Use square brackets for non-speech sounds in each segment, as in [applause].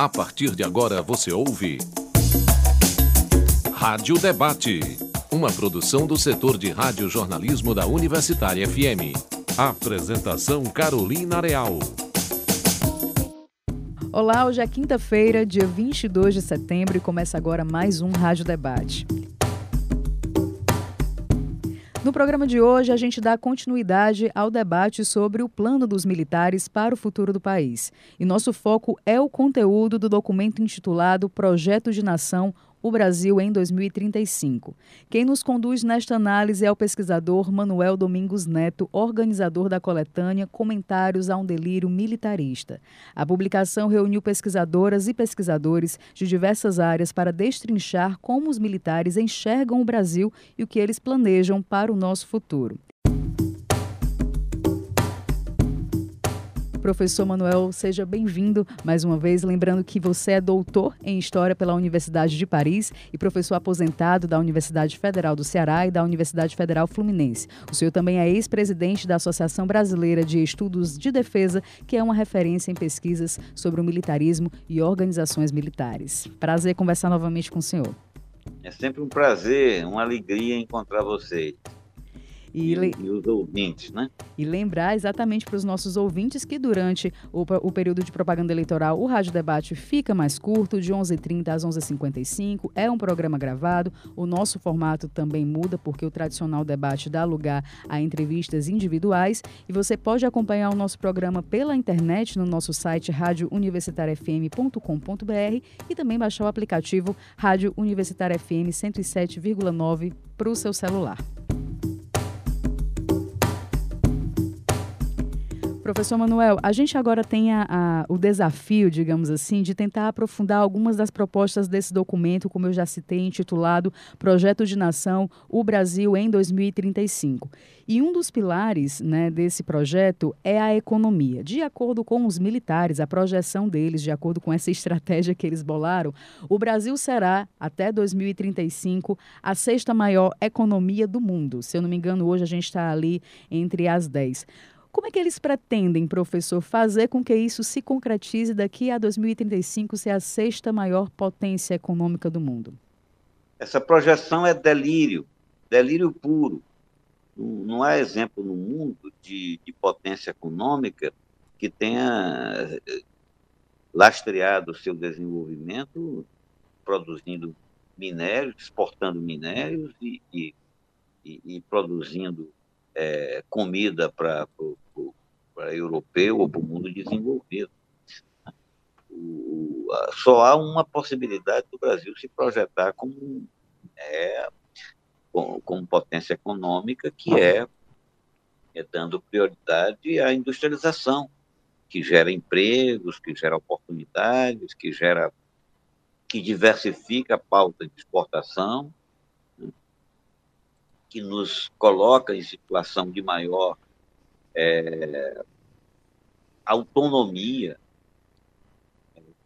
A partir de agora você ouve. Rádio Debate. Uma produção do setor de rádio-jornalismo da Universitária FM. Apresentação Carolina Real. Olá, hoje é quinta-feira, dia 22 de setembro, e começa agora mais um Rádio Debate. No programa de hoje, a gente dá continuidade ao debate sobre o plano dos militares para o futuro do país. E nosso foco é o conteúdo do documento intitulado Projeto de Nação o Brasil em 2035. Quem nos conduz nesta análise é o pesquisador Manuel Domingos Neto, organizador da coletânea Comentários a um Delírio Militarista. A publicação reuniu pesquisadoras e pesquisadores de diversas áreas para destrinchar como os militares enxergam o Brasil e o que eles planejam para o nosso futuro. Professor Manuel, seja bem-vindo mais uma vez. Lembrando que você é doutor em História pela Universidade de Paris e professor aposentado da Universidade Federal do Ceará e da Universidade Federal Fluminense. O senhor também é ex-presidente da Associação Brasileira de Estudos de Defesa, que é uma referência em pesquisas sobre o militarismo e organizações militares. Prazer conversar novamente com o senhor. É sempre um prazer, uma alegria encontrar vocês. E, e, e, os ouvintes, né? E lembrar exatamente para os nossos ouvintes que durante o, o, período de propaganda eleitoral o Rádio Debate fica mais curto, de 11h30 às 11h55. É um programa gravado. O nosso formato também muda, porque o tradicional debate dá lugar a entrevistas individuais. E você pode acompanhar o nosso programa pela internet no nosso site radiouniversitariafm.com.br e também baixar o aplicativo Rádio Universitária FM 107,9 para o seu celular. Professor Manuel, a gente agora tem a, a, o desafio, digamos assim, de tentar aprofundar algumas das propostas desse documento, como eu já citei, intitulado Projeto de Nação, o Brasil em 2035. E um dos pilares né, desse projeto é a economia. De acordo com os militares, a projeção deles, de acordo com essa [laughs] estratégia que eles bolaram, o Brasil será, até 2035, a sexta maior economia do mundo. Se eu não me engano, hoje a gente está ali entre as dez. Como é que eles pretendem, professor, fazer com que isso se concretize daqui a 2035 ser a sexta maior potência econômica do mundo? Essa projeção é delírio, delírio puro. Não há exemplo no mundo de, de potência econômica que tenha eh, lastreado o seu desenvolvimento produzindo minérios, exportando minérios e, e, e, e produzindo é, comida para europeu ou para o mundo desenvolvido. O, só há uma possibilidade do Brasil se projetar como, é, como, potência econômica, que é, é dando prioridade à industrialização, que gera empregos, que gera oportunidades, que gera que diversifica a pauta de exportação que nos coloca em situação de maior é, autonomia.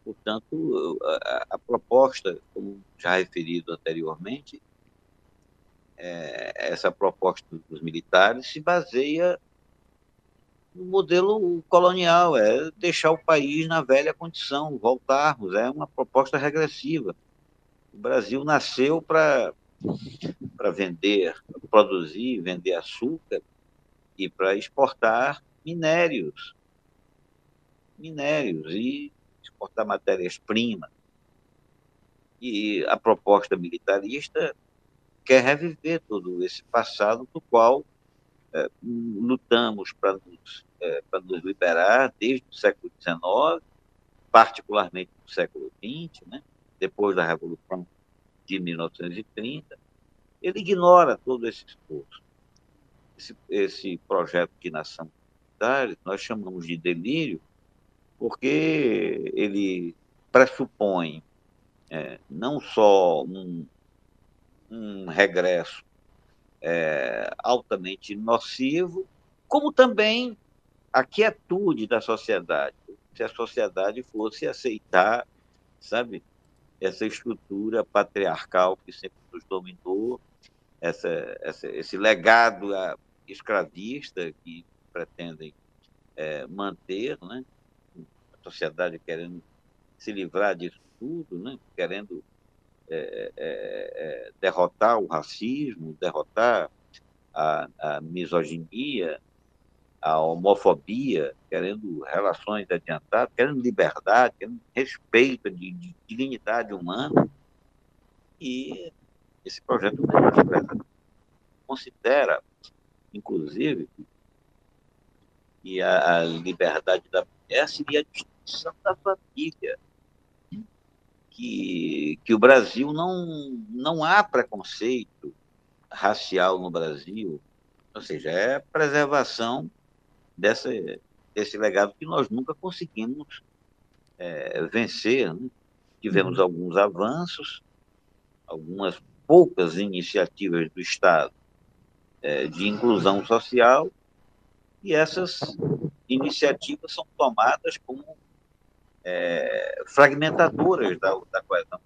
Portanto, a, a, proposta, como já referido anteriormente, é, essa proposta dos militares se baseia no modelo colonial, é deixar o país na velha condição, voltarmos, é uma proposta regressiva. O Brasil nasceu para para vender, produzir, vender açúcar e para exportar minérios, minérios e exportar matérias-primas. E a proposta militarista quer reviver todo esse passado do qual é, lutamos para nos, é, nos liberar desde o século XIX, particularmente no século XX, né? depois da Revolução de 1930, ele ignora todo esse esforço. Esse, esse projeto de nação nós chamamos de delírio, porque ele pressupõe é, não só um, um regresso é, altamente nocivo, como também a quietude da sociedade. Se a sociedade fosse aceitar, sabe, essa estrutura patriarcal que sempre nos dominou, essa, essa, esse legado escravista que pretendem é, manter, né? a sociedade querendo se livrar disso tudo, né? querendo é, é, é, derrotar o racismo, derrotar a, a, misoginia, a homofobia, querendo relações adiantadas, querendo liberdade, querendo respeito de, de dignidade humana. E esse projeto considera, inclusive, que a, a liberdade da mulher seria a destruição da família que, que o Brasil não, não há preconceito racial no Brasil, ou seja, é preservação dessa, desse legado que nós nunca conseguimos é, vencer. Né? Tivemos uhum. alguns avanços, algumas poucas iniciativas do Estado é, de inclusão social, e essas iniciativas são tomadas como é, fragmentadoras da, da coesão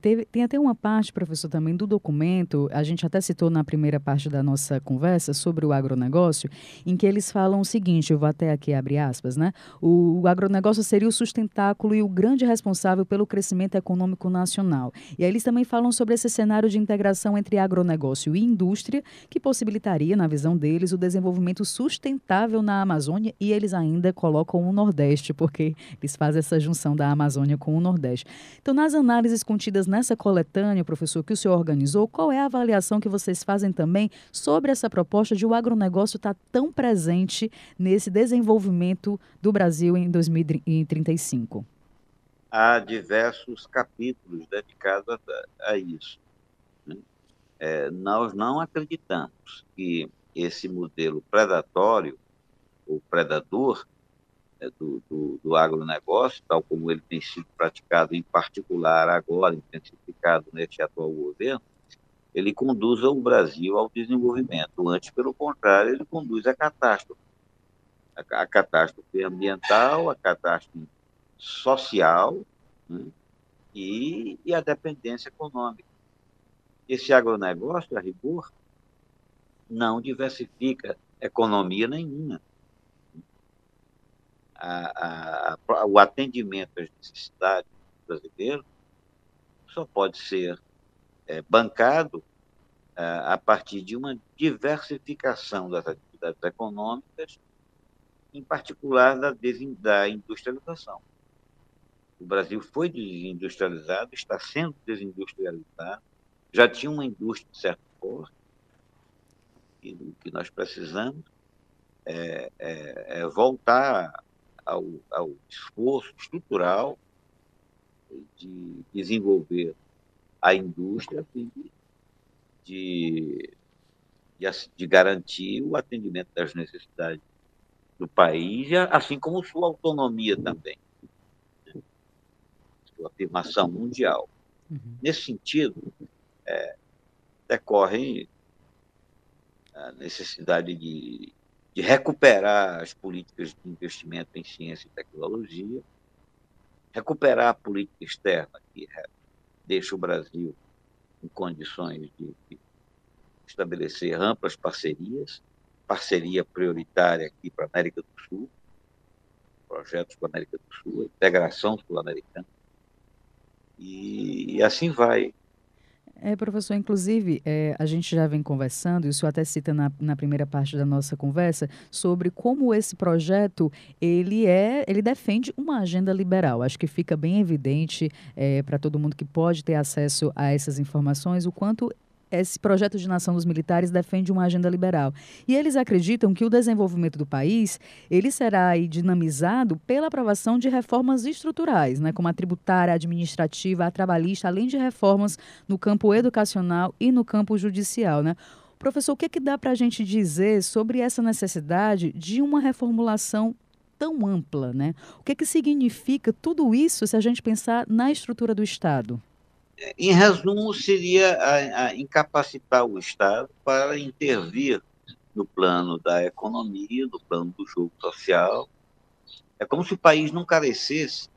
Teve, tem até uma parte, professor, também do documento, a gente até citou na primeira parte da nossa conversa sobre o agronegócio, em que eles falam o seguinte, eu vou até aqui abrir aspas, né? O, o agronegócio seria o sustentáculo e o grande responsável pelo crescimento econômico nacional. E aí eles também falam sobre esse cenário de integração entre agronegócio e indústria, que possibilitaria, na visão deles, o desenvolvimento sustentável na Amazônia e eles ainda colocam o Nordeste, porque eles fazem essa junção da Amazônia com o Nordeste. Então, nas análises contidas nessa coletânea, professor, que o senhor organizou, qual é a avaliação que vocês fazem também sobre essa proposta de o agronegócio estar tá tão presente nesse desenvolvimento do Brasil em 2035? Há diversos capítulos dedicados a, a isso. Né? É, nós não acreditamos que esse modelo predatório ou predador né, do, do, do agronegócio, tal como ele tem sido praticado, em particular agora, intensificado neste atual governo, ele conduz o Brasil ao desenvolvimento. Antes, pelo contrário, ele conduz à catástrofe. A, a catástrofe ambiental, a catástrofe social né, e, e a dependência econômica. Esse agronegócio, a rigor, não diversifica economia nenhuma a, a, o atendimento às necessidades brasileiras só pode ser é, bancado é, a partir de uma diversificação das atividades econômicas, em particular da, da industrialização. O Brasil foi desindustrializado, está sendo desindustrializado, já tinha uma indústria de certo porte, e o que nós precisamos é, é, é voltar ao, ao esforço estrutural de desenvolver a indústria de, de, de garantir o atendimento das necessidades do país, assim como sua autonomia também, né? sua afirmação mundial. Uhum. Nesse sentido, é, decorre a necessidade de de recuperar as políticas de investimento em ciência e tecnologia, recuperar a política externa que deixa o Brasil em condições de, estabelecer amplas parcerias, parceria prioritária aqui para a América do Sul, projetos para a América do Sul, integração sul-americana, e assim vai. É, professor, inclusive, é, a gente já vem conversando, isso até cita na, na primeira parte da nossa conversa, sobre como esse projeto, ele é, ele defende uma agenda liberal. Acho que fica bem evidente é, para todo mundo que pode ter acesso a essas informações o quanto esse projeto de nação dos militares defende uma agenda liberal. E eles acreditam que o desenvolvimento do país ele será dinamizado pela aprovação de reformas estruturais, né, como a tributária, a administrativa, a trabalhista, além de reformas no campo educacional e no campo judicial. Né? Professor, o que, é que dá para a gente dizer sobre essa necessidade de uma reformulação tão ampla? Né? O que, é que significa tudo isso se a gente pensar na estrutura do Estado? Em resumo, seria a, a incapacitar o Estado para intervir no plano da economia, no plano do jogo social. É como se o país não carecesse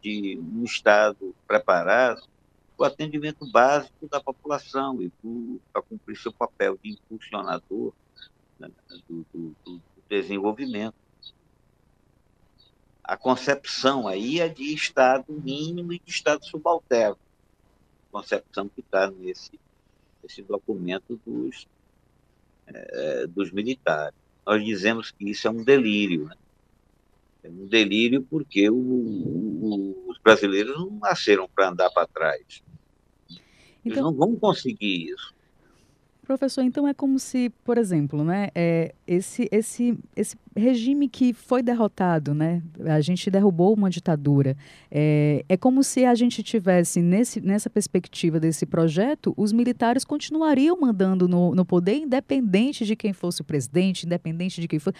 de um Estado preparado para o atendimento básico da população e para cumprir seu papel de impulsionador né, do, do, do, desenvolvimento. a concepção aí é de Estado mínimo e de Estado subalterno. Concepção que está nesse, nesse documento dos, é, dos militares. Nós dizemos que isso é um delírio. Né? É um delírio porque o, o, os brasileiros não nasceram para andar para trás. Eles então, não vão conseguir isso. Professor, então é como se, por exemplo, né, é, esse, esse, esse regime que foi derrotado, né, a gente derrubou uma ditadura, é, é como se a gente tivesse, nesse, nessa perspectiva desse projeto, os militares continuariam mandando no, no poder, independente de quem fosse o presidente, independente de quem fosse.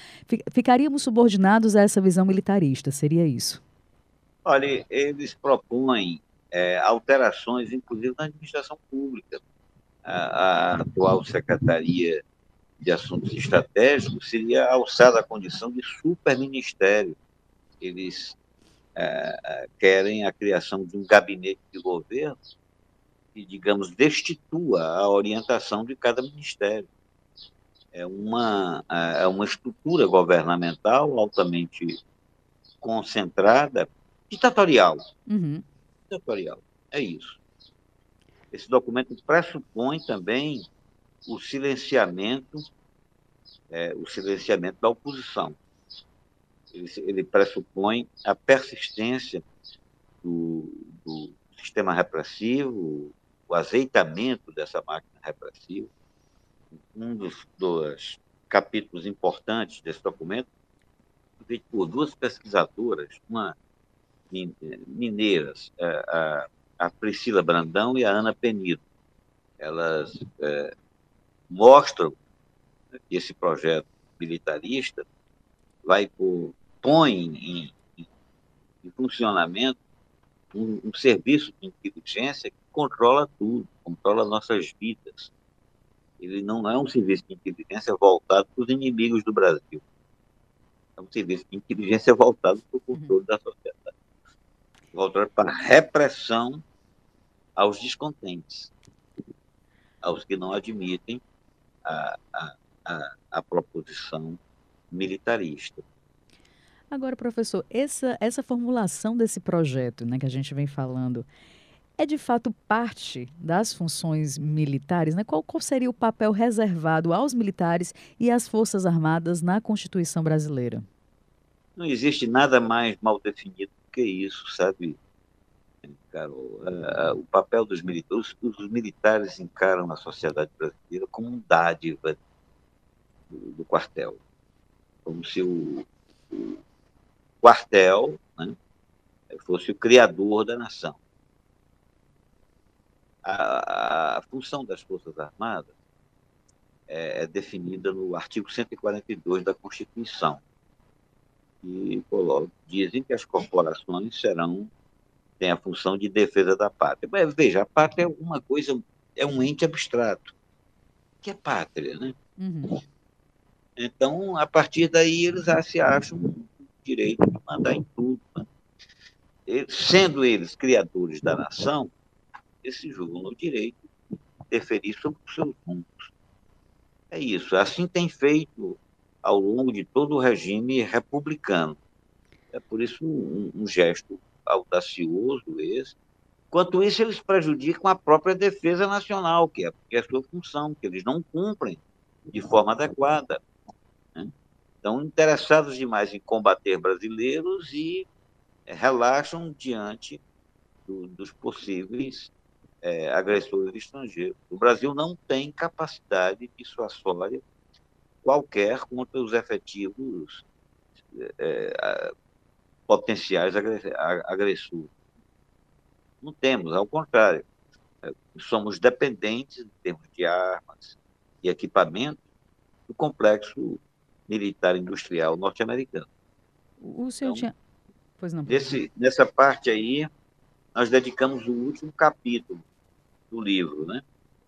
Ficaríamos subordinados a essa visão militarista, seria isso? Olha, eles propõem é, alterações, inclusive na administração pública a, a atual Secretaria de Assuntos Estratégicos seria alçada à condição de superministério. Eles é, é, querem a criação de um gabinete de governo que, digamos, destitua a orientação de cada ministério. É uma, é, é uma estrutura governamental altamente concentrada, ditatorial. Uhum. Ditatorial, é isso. Esse documento pressupõe também o silenciamento, é, o silenciamento da oposição. Ele, ele pressupõe a persistência do, do sistema repressivo, o azeitamento dessa máquina repressiva. Um dos, dos capítulos importantes desse documento, feito por duas pesquisadoras, uma mineiras, a, a Priscila Brandão e a Ana Penido. Elas é, mostram que esse projeto militarista vai por, põe em, em, em funcionamento um, um, serviço de inteligência que controla tudo, controla nossas vidas. Ele não é um serviço de inteligência voltado para os inimigos do Brasil. É um serviço de inteligência voltado para o controle uhum. da sociedade voltar para a repressão aos descontentes, aos que não admitem a, a, a, a proposição militarista. Agora, professor, essa, essa formulação desse projeto né, que a gente vem falando é de fato parte das funções militares? Né? Qual, qual seria o papel reservado aos militares e às Forças Armadas na Constituição brasileira? Não existe nada mais mal definido que isso, sabe, Carol? o papel dos militares, os, militares encaram a sociedade brasileira como um dádiva do, do quartel, como se o, o quartel né, fosse o criador da nação. A, a, função das Forças Armadas é, é definida no artigo 142 da Constituição que dizem que as corporações serão têm a função de defesa da pátria. Mas veja, a pátria é uma coisa, é um ente abstrato. que é pátria, né? Uhum. Então, a partir daí, eles já se acham direito de mandar em tudo. Né? sendo eles criadores da nação, eles se julgam no direito de deferir sobre os seus rumos. É isso. Assim tem feito ao longo de todo o regime republicano. É por isso um, um gesto audacioso esse. Quanto isso, eles prejudicam a própria defesa nacional, que é, que é a sua função, que eles não cumprem de forma adequada. Né? Estão interessados demais em combater brasileiros e é, relaxam diante do, dos possíveis é, agressores estrangeiros. O Brasil não tem capacidade dissuasória qualquer contra os efetivos é, potenciais agressores. Não temos, ao contrário. É, somos dependentes, em termos de armas e equipamento, do complexo militar industrial norte-americano. O senhor então, tinha. Pois não. Nesse, nessa parte aí, nós dedicamos o último capítulo do livro, né?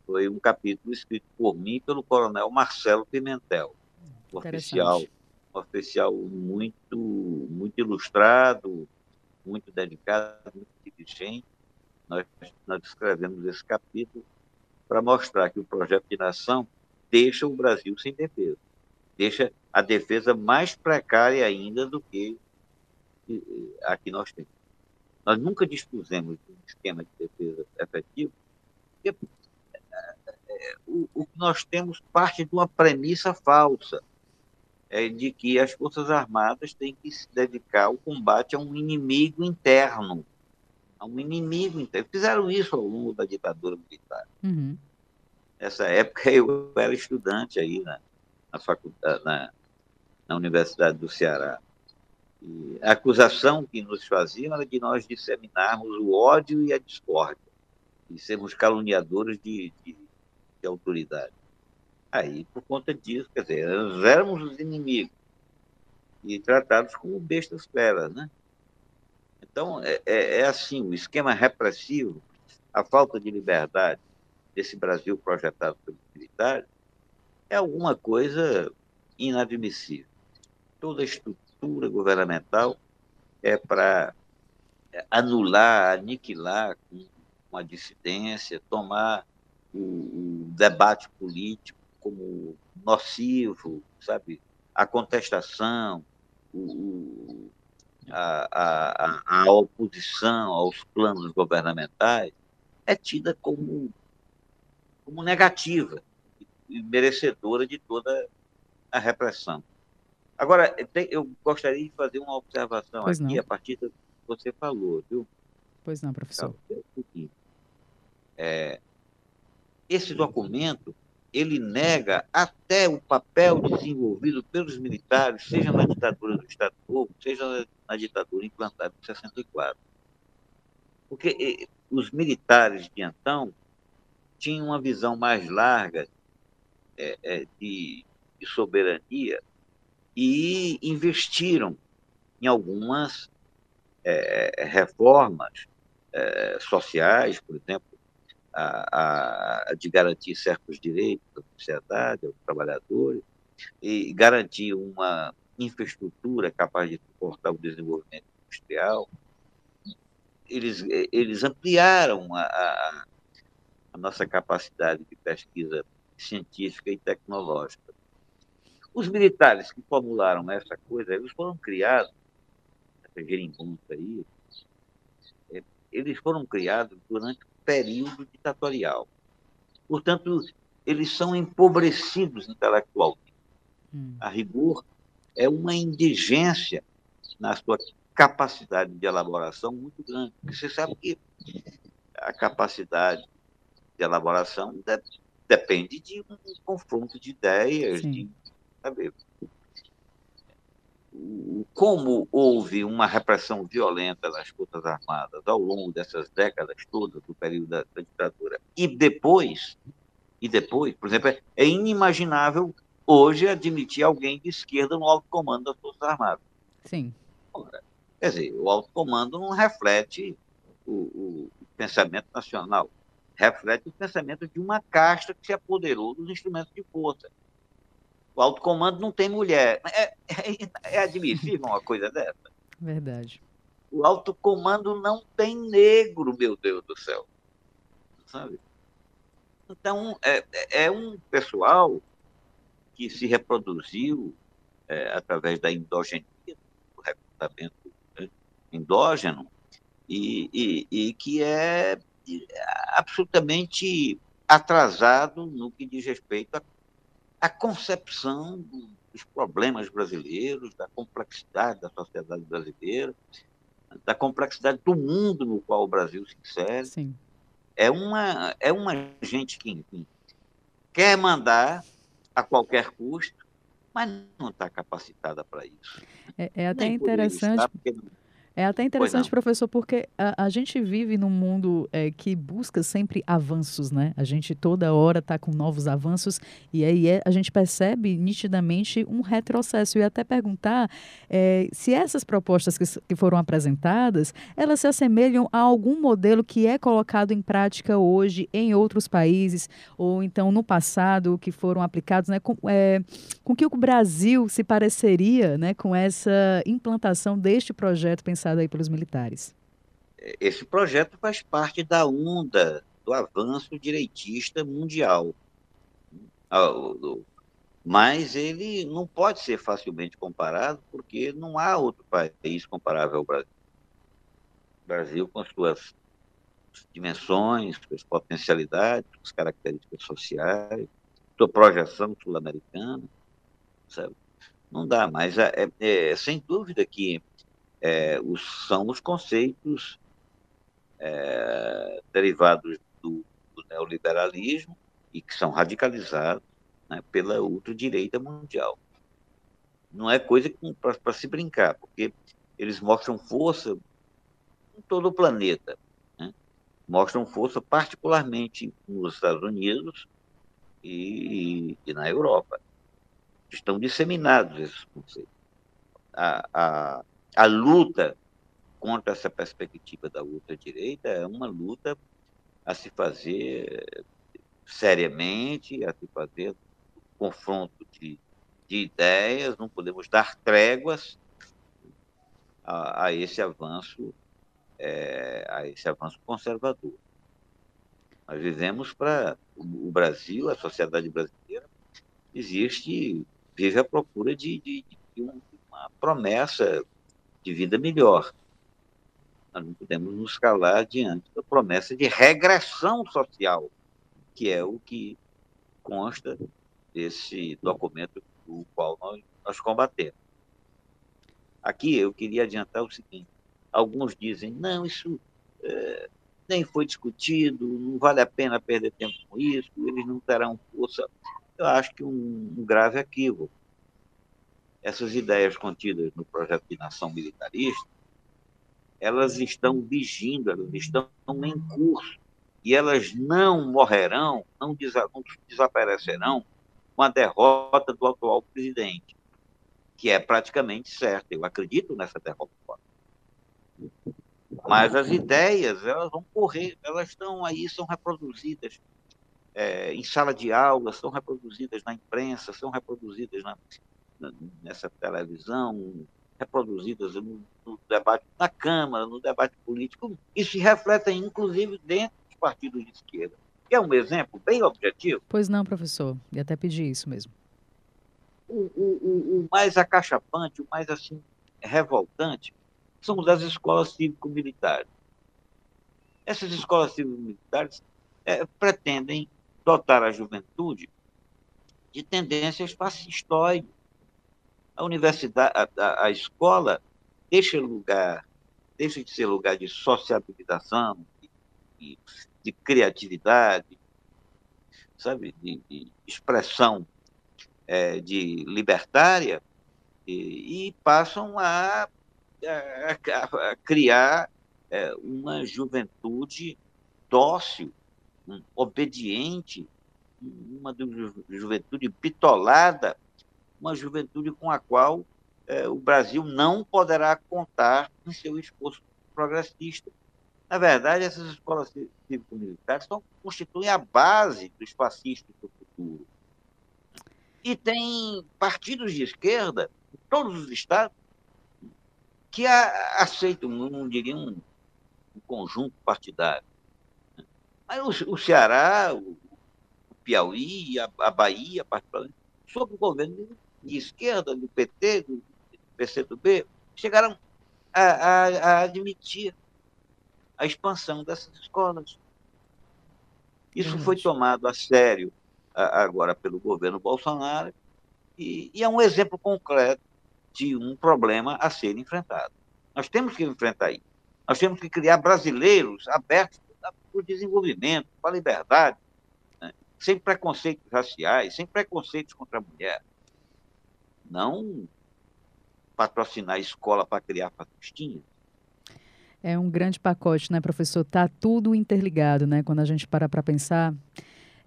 Foi um capítulo escrito por mim pelo coronel Marcelo Pimentel, um oficial, um oficial muito, muito ilustrado, muito dedicado, muito inteligente. Nós, nós escrevemos esse capítulo para mostrar que o projeto de nação deixa o Brasil sem defesa, deixa a defesa mais precária ainda do que a que nós temos. Nós nunca dispusemos de um esquema de defesa efetivo, porque o, o que nós temos parte de uma premissa falsa, é de que as Forças Armadas têm que se dedicar ao combate a um inimigo interno. A um inimigo interno. Fizeram isso ao longo da ditadura militar. Uhum. Nessa época [laughs] eu era estudante aí na, na faculdade, na, na Universidade do Ceará. E a acusação que nos faziam era de nós disseminarmos o ódio e a discórdia, e sermos caluniadores de, de, de autoridade. Aí, por conta disso, quer dizer, nós éramos os inimigos e tratados como bestas feras, né? Então, é, é, é assim, o esquema repressivo, a falta de liberdade desse Brasil projetado pelos militares, é alguma coisa inadmissível. Toda estrutura governamental é para anular, aniquilar com a dissidência, tomar o, o debate político como nocivo, sabe? A contestação, o, a, a, a, oposição aos planos governamentais é tida como, como negativa e merecedora de toda a repressão. Agora, eu gostaria de fazer uma observação pois aqui não. a partir do que você falou, viu? Pois não, professor. É, esse documento ele nega até o papel desenvolvido pelos militares, seja na ditadura do Estado Novo, seja na ditadura implantada em 64. Porque os militares de então tinham uma visão mais larga é, é, de, de soberania e investiram em algumas é, reformas é, sociais, por exemplo, a, a, de garantir certos direitos à sociedade, aos trabalhadores, e garantir uma infraestrutura capaz de suportar o desenvolvimento industrial. Eles, eles ampliaram a, a, a nossa capacidade de pesquisa científica e tecnológica. Os militares que formularam essa coisa, eles foram criados, essa gerimbonça aí, é, eles foram criados durante período ditatorial. Portanto, eles são empobrecidos intelectualmente. Hum. A rigor, é uma indigência na sua capacidade de elaboração muito grande. Porque você sabe que a capacidade de elaboração de, depende de um confronto de ideias, Sim. de saber como houve uma repressão violenta das Forças Armadas ao longo dessas décadas todas do período da, da ditadura e depois e depois, por exemplo, é inimaginável hoje admitir alguém de esquerda no alto comando das Forças Armadas. Sim. Quer dizer, o alto comando não reflete o, o pensamento nacional, reflete o pensamento de uma casta que se apoderou dos instrumentos de força. O alto comando não tem mulher. É, é, é admissível uma coisa dessa? Verdade. O alto comando não tem negro, meu Deus do céu. Sabe? Então, é, é um pessoal que se reproduziu é, através da endogenia, do recrutamento né, endógeno, e, e, e que é absolutamente atrasado no que diz respeito a a concepção dos problemas brasileiros, da complexidade da sociedade brasileira, da complexidade do mundo no qual o Brasil se insere. Sim. É uma, é uma gente que, enfim, quer mandar a qualquer custo, mas não está capacitada para isso. É, é até Nem interessante. Estar, porque é até interessante, professor, porque a, a, gente vive num mundo é, que busca sempre avanços, né? A gente toda hora está com novos avanços e aí é, a gente percebe nitidamente um retrocesso. E até perguntar é, se essas propostas que, que foram apresentadas, elas se assemelham a algum modelo que é colocado em prática hoje em outros países ou então no passado que foram aplicados, né? Com, é, com que o Brasil se pareceria, né? Com essa implantação deste projeto pensado pensado aí pelos militares? Esse projeto faz parte da onda do avanço direitista mundial. Ah, mas ele não pode ser facilmente comparado porque não há outro país comparável ao Brasil. O Brasil, com suas dimensões, suas potencialidades, suas características sociais, sua projeção sul-americana? Não dá, mas é, é, é sem dúvida que é, os, são os conceitos é, derivados do, do, neoliberalismo e que são radicalizados né, pela ultradireita mundial. Não é coisa para se brincar, porque eles mostram força em todo o planeta. Né? Mostram força particularmente nos Estados Unidos e, e na Europa. Estão disseminados esses conceitos. A, a, a luta contra essa perspectiva da ultradireita é uma luta a se fazer seriamente, a se fazer confronto de, de ideias, não podemos dar tréguas a, a esse avanço, é, a esse avanço conservador. Nós vivemos para o Brasil, a sociedade brasileira, existe, vive à procura de, de, de uma promessa de vida melhor. Nós não podemos nos calar diante da promessa de regressão social, que é o que consta desse documento do qual nós, nós combatemos. Aqui eu queria adiantar o seguinte: alguns dizem, não, isso é, nem foi discutido, não vale a pena perder tempo com isso, eles não terão força. Eu acho que um, um grave equívoco essas ideias contidas no projeto de nação militarista, elas estão vigindo, elas estão em curso, e elas não morrerão, não desaparecerão com a derrota do atual presidente, que é praticamente certa. Eu acredito nessa derrota. Mas as ideias, elas vão correr, elas estão aí, são reproduzidas é, em sala de aula, são reproduzidas na imprensa, são reproduzidas na, nessa televisão, reproduzidas no, no, debate na Câmara, no debate político, e se refletem, inclusive, dentro dos partidos de esquerda. é um exemplo bem objetivo? Pois não, professor. E até pedi isso mesmo. O, o, o mais acachapante, o mais assim revoltante, são das escolas cívico-militares. Essas escolas cívico-militares é, pretendem dotar a juventude de tendências fascistoides a universidade, a, a, escola deixa lugar, deixa de ser lugar de sociabilização, de, de criatividade, sabe, de, de expressão é, de libertária e, e passam a, a, a criar é, uma juventude dócil, um, obediente, uma juventude bitolada uma juventude com a qual é, o Brasil não poderá contar em seu esforço progressista. Na verdade, essas escolas cívico-militares constituem a base dos fascistas do futuro. E tem partidos de esquerda, em todos os estados, que a, aceitam, não diria um, um, conjunto partidário. Mas o, o Ceará, o, o Piauí, a, a Bahia, particularmente, sob o governo de esquerda, do PT, do PCdoB, chegaram a, a, a admitir a expansão dessas escolas. Isso foi tomado a sério agora pelo governo Bolsonaro e, e, é um exemplo concreto de um problema a ser enfrentado. Nós temos que enfrentar isso. Nós temos que criar brasileiros abertos para o desenvolvimento, para a liberdade, né? sem preconceitos raciais, sem preconceitos contra a mulher não patrocinar escola para criar fascistinha. É um grande pacote, né, professor? Tá tudo interligado, né? Quando a gente para para pensar,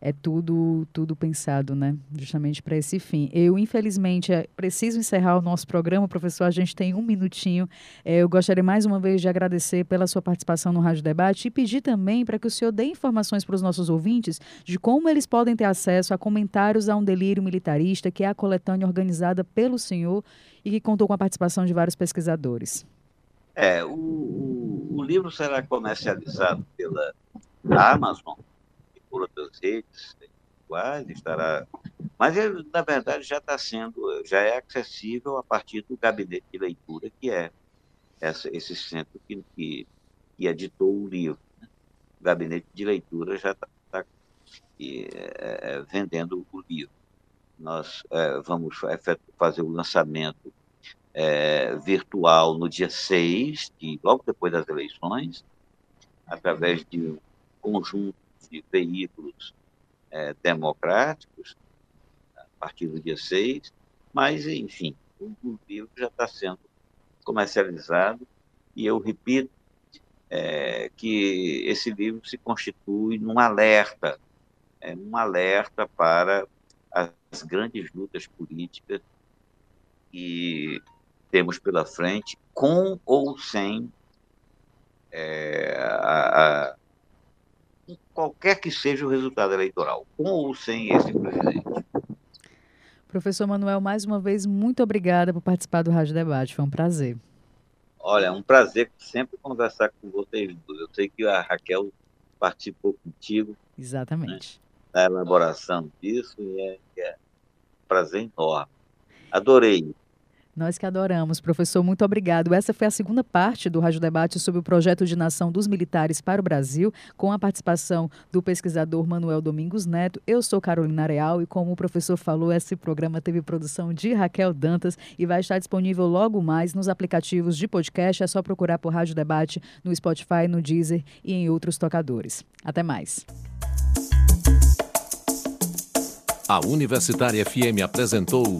é tudo tudo pensado, né? Justamente para esse fim. Eu, infelizmente, é, preciso encerrar o nosso programa, professor. A gente tem um minutinho. É, eu gostaria mais uma vez de agradecer pela sua participação no Rádio Debate e pedir também para que o senhor dê informações para os nossos ouvintes de como eles podem ter acesso a comentários a um delírio militarista, que é a coletânea organizada pelo senhor e que contou com a participação de vários pesquisadores. É, o, o, o livro será comercializado pela Amazon por outras redes iguais, estará Mas ele, na verdade, já está sendo, já é acessível a partir do gabinete de leitura, que é essa, esse centro que, que, que editou o livro. Né? O gabinete de leitura já está tá, é, vendendo o livro. Nós é, vamos fazer o lançamento é, virtual no dia 6, de, logo depois das eleições, através de um conjunto de veículos é, democráticos, a partir do dia 6, mas, enfim, o livro já está sendo comercializado, e eu repito é, que esse livro se constitui num alerta, é, um alerta para as grandes lutas políticas que temos pela frente, com ou sem é, a, a, qualquer que seja o resultado eleitoral, com ou sem esse presidente. Professor Manuel, mais uma vez, muito obrigada por participar do Rádio Debate. Foi um prazer. Olha, é um prazer sempre conversar com vocês. Eu sei que a Raquel participou contigo. Exatamente. Né, na elaboração disso, e é, é um prazer enorme. Adorei. Nós que adoramos. Professor, muito obrigado. Essa foi a segunda parte do Rádio Debate sobre o projeto de nação dos militares para o Brasil, com a participação do pesquisador Manuel Domingos Neto. Eu sou Carolina Real e, como o professor falou, esse programa teve produção de Raquel Dantas e vai estar disponível logo mais nos aplicativos de podcast. É só procurar por Rádio Debate no Spotify, no Deezer e em outros tocadores. Até mais. A Universitária FM apresentou.